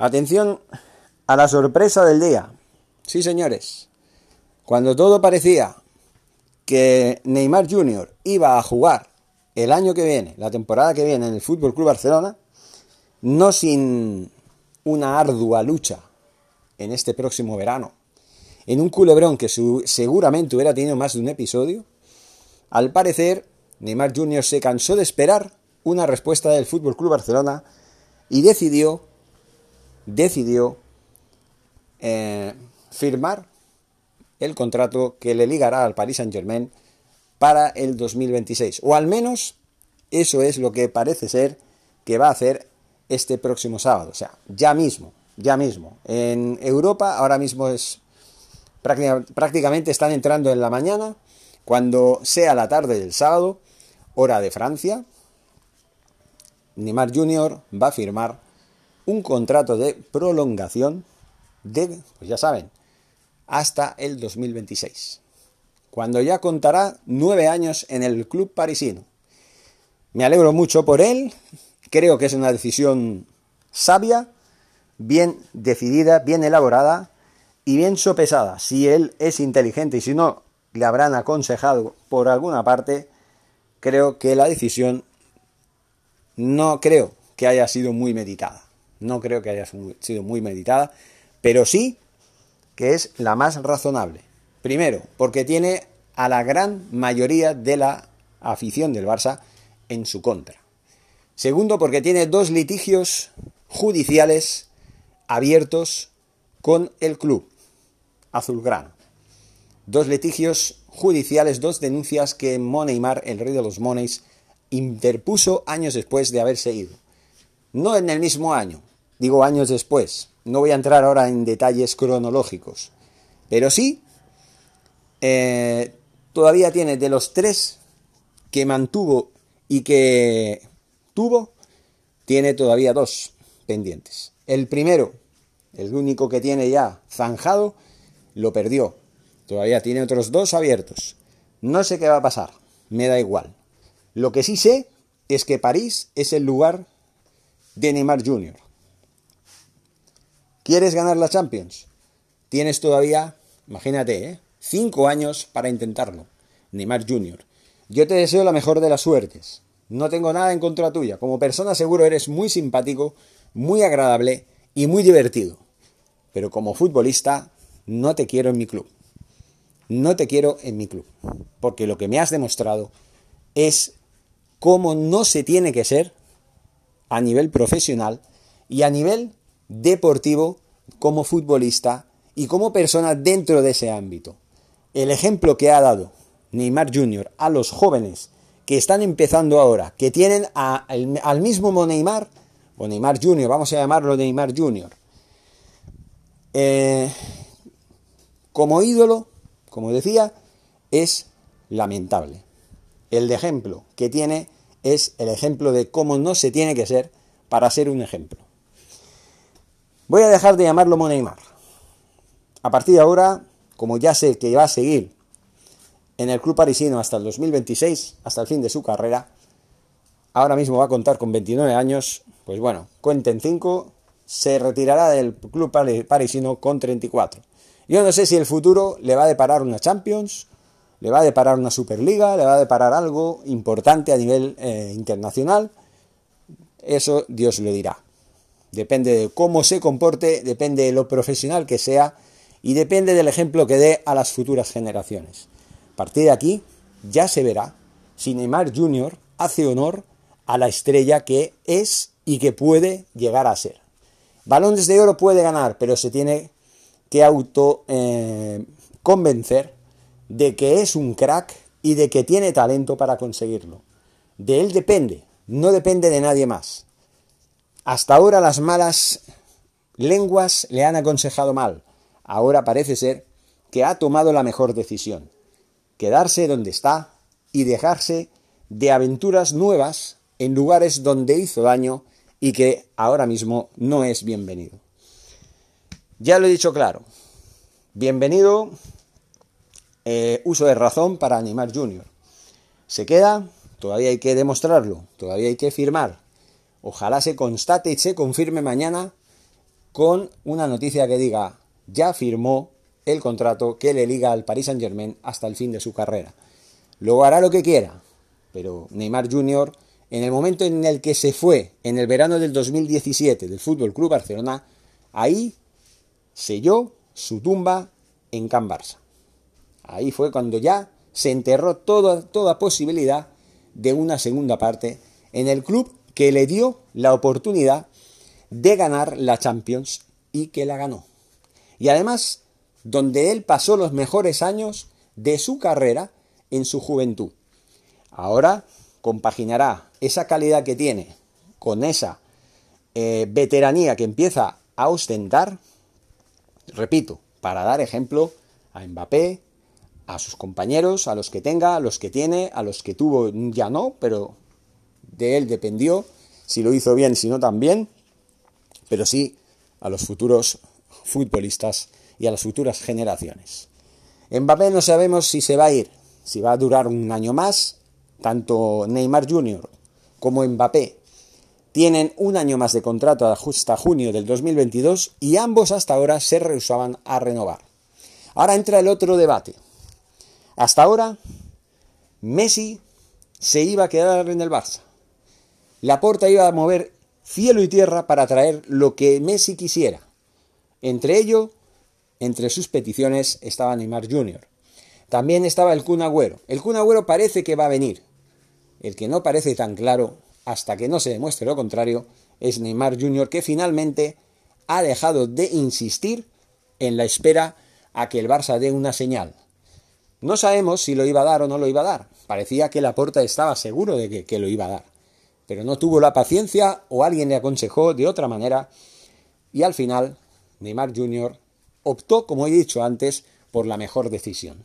Atención a la sorpresa del día. Sí, señores. Cuando todo parecía que Neymar Jr. iba a jugar el año que viene, la temporada que viene en el Fútbol Club Barcelona, no sin una ardua lucha en este próximo verano, en un culebrón que seguramente hubiera tenido más de un episodio, al parecer Neymar Jr. se cansó de esperar una respuesta del Fútbol Club Barcelona y decidió decidió eh, firmar el contrato que le ligará al Paris Saint Germain para el 2026. O al menos eso es lo que parece ser que va a hacer este próximo sábado. O sea, ya mismo, ya mismo. En Europa ahora mismo es prácticamente están entrando en la mañana. Cuando sea la tarde del sábado, hora de Francia, Neymar Jr. va a firmar un contrato de prolongación de, pues ya saben, hasta el 2026, cuando ya contará nueve años en el club parisino. Me alegro mucho por él, creo que es una decisión sabia, bien decidida, bien elaborada y bien sopesada. Si él es inteligente y si no le habrán aconsejado por alguna parte, creo que la decisión no creo que haya sido muy meditada. No creo que haya sido muy meditada, pero sí que es la más razonable. Primero, porque tiene a la gran mayoría de la afición del Barça en su contra. Segundo, porque tiene dos litigios judiciales abiertos con el club azulgrana. Dos litigios judiciales, dos denuncias que Moneymar, el rey de los moneys, interpuso años después de haberse ido. No en el mismo año, digo años después. No voy a entrar ahora en detalles cronológicos, pero sí, eh, todavía tiene de los tres que mantuvo y que tuvo, tiene todavía dos pendientes. El primero, el único que tiene ya zanjado, lo perdió. Todavía tiene otros dos abiertos. No sé qué va a pasar, me da igual. Lo que sí sé es que París es el lugar de Neymar Jr. ¿Quieres ganar la Champions? Tienes todavía, imagínate, ¿eh? cinco años para intentarlo. Neymar Jr. Yo te deseo la mejor de las suertes. No tengo nada en contra tuya. Como persona seguro eres muy simpático, muy agradable y muy divertido. Pero como futbolista no te quiero en mi club. No te quiero en mi club. Porque lo que me has demostrado es cómo no se tiene que ser a nivel profesional y a nivel deportivo como futbolista y como persona dentro de ese ámbito. El ejemplo que ha dado Neymar Jr. a los jóvenes que están empezando ahora, que tienen al mismo Neymar, o Neymar Jr., vamos a llamarlo Neymar Jr., eh, como ídolo, como decía, es lamentable. El ejemplo que tiene es el ejemplo de cómo no se tiene que ser para ser un ejemplo. Voy a dejar de llamarlo Moneymar. A partir de ahora, como ya sé que va a seguir en el club parisino hasta el 2026, hasta el fin de su carrera, ahora mismo va a contar con 29 años, pues bueno, cuenten 5, se retirará del club parisino con 34. Yo no sé si el futuro le va a deparar una Champions, le va a deparar una Superliga, le va a deparar algo importante a nivel eh, internacional. Eso Dios lo dirá. Depende de cómo se comporte, depende de lo profesional que sea y depende del ejemplo que dé a las futuras generaciones. A partir de aquí ya se verá si Neymar Jr. hace honor a la estrella que es y que puede llegar a ser. Balones de oro puede ganar, pero se tiene que auto eh, convencer de que es un crack y de que tiene talento para conseguirlo. De él depende, no depende de nadie más. Hasta ahora las malas lenguas le han aconsejado mal. Ahora parece ser que ha tomado la mejor decisión. Quedarse donde está y dejarse de aventuras nuevas en lugares donde hizo daño y que ahora mismo no es bienvenido. Ya lo he dicho claro. Bienvenido eh, uso de razón para animar Junior. Se queda, todavía hay que demostrarlo, todavía hay que firmar, Ojalá se constate y se confirme mañana con una noticia que diga, ya firmó el contrato que le liga al Paris Saint Germain hasta el fin de su carrera. Luego hará lo que quiera, pero Neymar Jr., en el momento en el que se fue, en el verano del 2017 del Fútbol Club Barcelona, ahí selló su tumba en Can Barça. Ahí fue cuando ya se enterró toda, toda posibilidad de una segunda parte en el club que le dio la oportunidad de ganar la Champions y que la ganó. Y además, donde él pasó los mejores años de su carrera en su juventud. Ahora compaginará esa calidad que tiene con esa eh, veteranía que empieza a ostentar, repito, para dar ejemplo a Mbappé, a sus compañeros, a los que tenga, a los que tiene, a los que tuvo ya no, pero de él dependió si lo hizo bien, si no también, pero sí a los futuros futbolistas y a las futuras generaciones. Mbappé no sabemos si se va a ir, si va a durar un año más, tanto Neymar Jr. como Mbappé tienen un año más de contrato hasta junio del 2022 y ambos hasta ahora se rehusaban a renovar. Ahora entra el otro debate. Hasta ahora, Messi se iba a quedar en el Barça. La Porta iba a mover cielo y tierra para traer lo que Messi quisiera. Entre ello, entre sus peticiones estaba Neymar Jr. También estaba el Kun Agüero. El Kun Agüero parece que va a venir. El que no parece tan claro, hasta que no se demuestre lo contrario, es Neymar Jr., que finalmente ha dejado de insistir en la espera a que el Barça dé una señal. No sabemos si lo iba a dar o no lo iba a dar. Parecía que Laporta estaba seguro de que, lo iba a dar. Pero no tuvo la paciencia o alguien le aconsejó de otra manera. Y al final, Neymar Jr. optó, como he dicho antes, por la mejor decisión.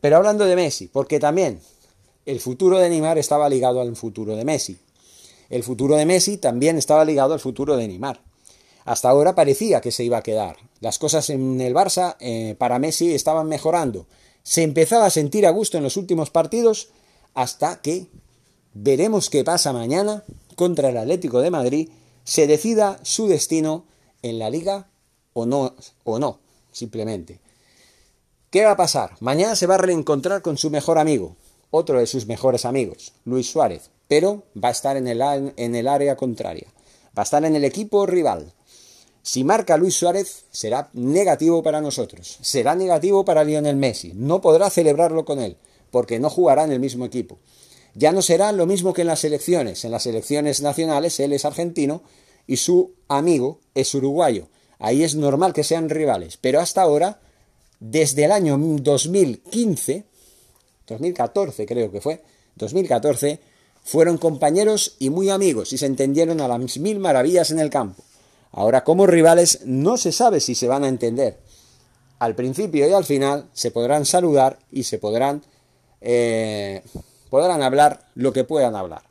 Pero hablando de Messi, porque también el futuro de Neymar estaba ligado al futuro de Messi. El futuro de Messi también estaba ligado al futuro de Neymar. Hasta ahora parecía que se iba a quedar. Las cosas en el Barça eh, para Messi estaban mejorando se empezaba a sentir a gusto en los últimos partidos hasta que veremos qué pasa mañana contra el Atlético de Madrid, se decida su destino en la liga o no, o no, simplemente. ¿Qué va a pasar? Mañana se va a reencontrar con su mejor amigo, otro de sus mejores amigos, Luis Suárez, pero va a estar en el, en el área contraria, va a estar en el equipo rival. Si marca Luis Suárez, será negativo para nosotros. Será negativo para Lionel Messi. No podrá celebrarlo con él, porque no jugará en el mismo equipo. Ya no será lo mismo que en las selecciones. En las selecciones nacionales él es argentino y su amigo es uruguayo. Ahí es normal que sean rivales. Pero hasta ahora, desde el año 2015, 2014 creo que fue, 2014, fueron compañeros y muy amigos y se entendieron a las mil maravillas en el campo. Ahora, como rivales, no se sabe si se van a entender. Al principio y al final se podrán saludar y se podrán, eh, podrán hablar lo que puedan hablar.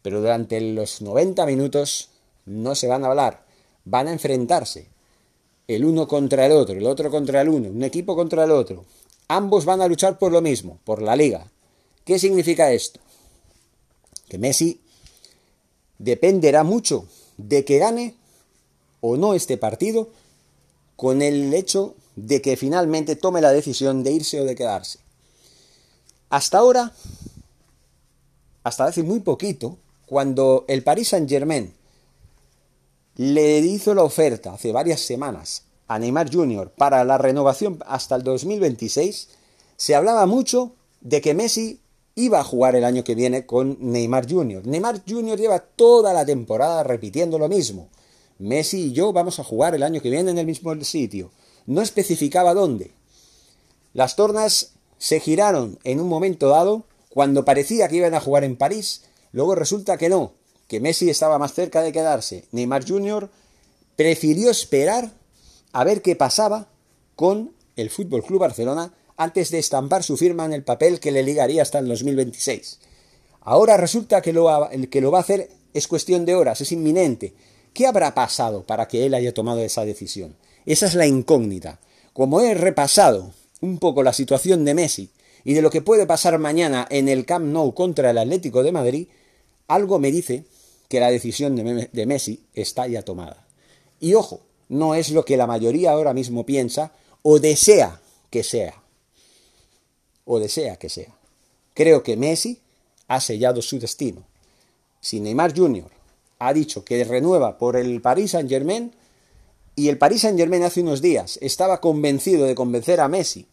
Pero durante los 90 minutos no se van a hablar, van a enfrentarse. El uno contra el otro, el otro contra el uno, un equipo contra el otro. Ambos van a luchar por lo mismo, por la liga. ¿Qué significa esto? Que Messi dependerá mucho de que gane o no este partido con el hecho de que finalmente tome la decisión de irse o de quedarse. Hasta ahora, hasta hace muy poquito, cuando el Paris Saint Germain le hizo la oferta hace varias semanas a Neymar Jr. para la renovación hasta el 2026, se hablaba mucho de que Messi iba a jugar el año que viene con Neymar Jr. Neymar Jr. lleva toda la temporada repitiendo lo mismo. Messi y yo vamos a jugar el año que viene en el mismo sitio. No especificaba dónde. Las tornas se giraron en un momento dado cuando parecía que iban a jugar en París. Luego resulta que no, que Messi estaba más cerca de quedarse. Neymar Jr. prefirió esperar a ver qué pasaba con el Fútbol Club Barcelona antes de estampar su firma en el papel que le ligaría hasta el 2026. Ahora resulta que lo, que lo va a hacer es cuestión de horas, es inminente. ¿Qué habrá pasado para que él haya tomado esa decisión? Esa es la incógnita. Como he repasado un poco la situación de Messi y de lo que puede pasar mañana en el Camp Nou contra el Atlético de Madrid, algo me dice que la decisión de Messi está ya tomada. Y ojo, no es lo que la mayoría ahora mismo piensa o desea que sea. O desea que sea. Creo que Messi ha sellado su destino. Si Neymar Jr. ha dicho que renueva por el Paris Saint Germain y el Paris Saint Germain hace unos días estaba convencido de convencer a Messi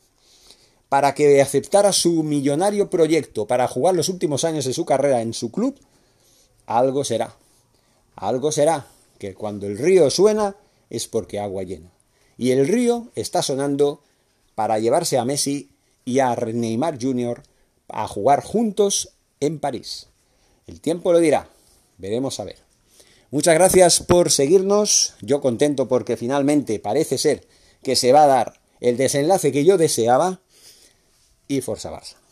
para que aceptara su millonario proyecto para jugar los últimos años de su carrera en su club, algo será. Algo será que cuando el río suena es porque agua llena. Y el río está sonando para llevarse a Messi y a Neymar Jr. a jugar juntos en París. El tiempo lo dirá. Veremos a ver. Muchas gracias por seguirnos. Yo contento porque finalmente parece ser que se va a dar el desenlace que yo deseaba. Y Forza Barça.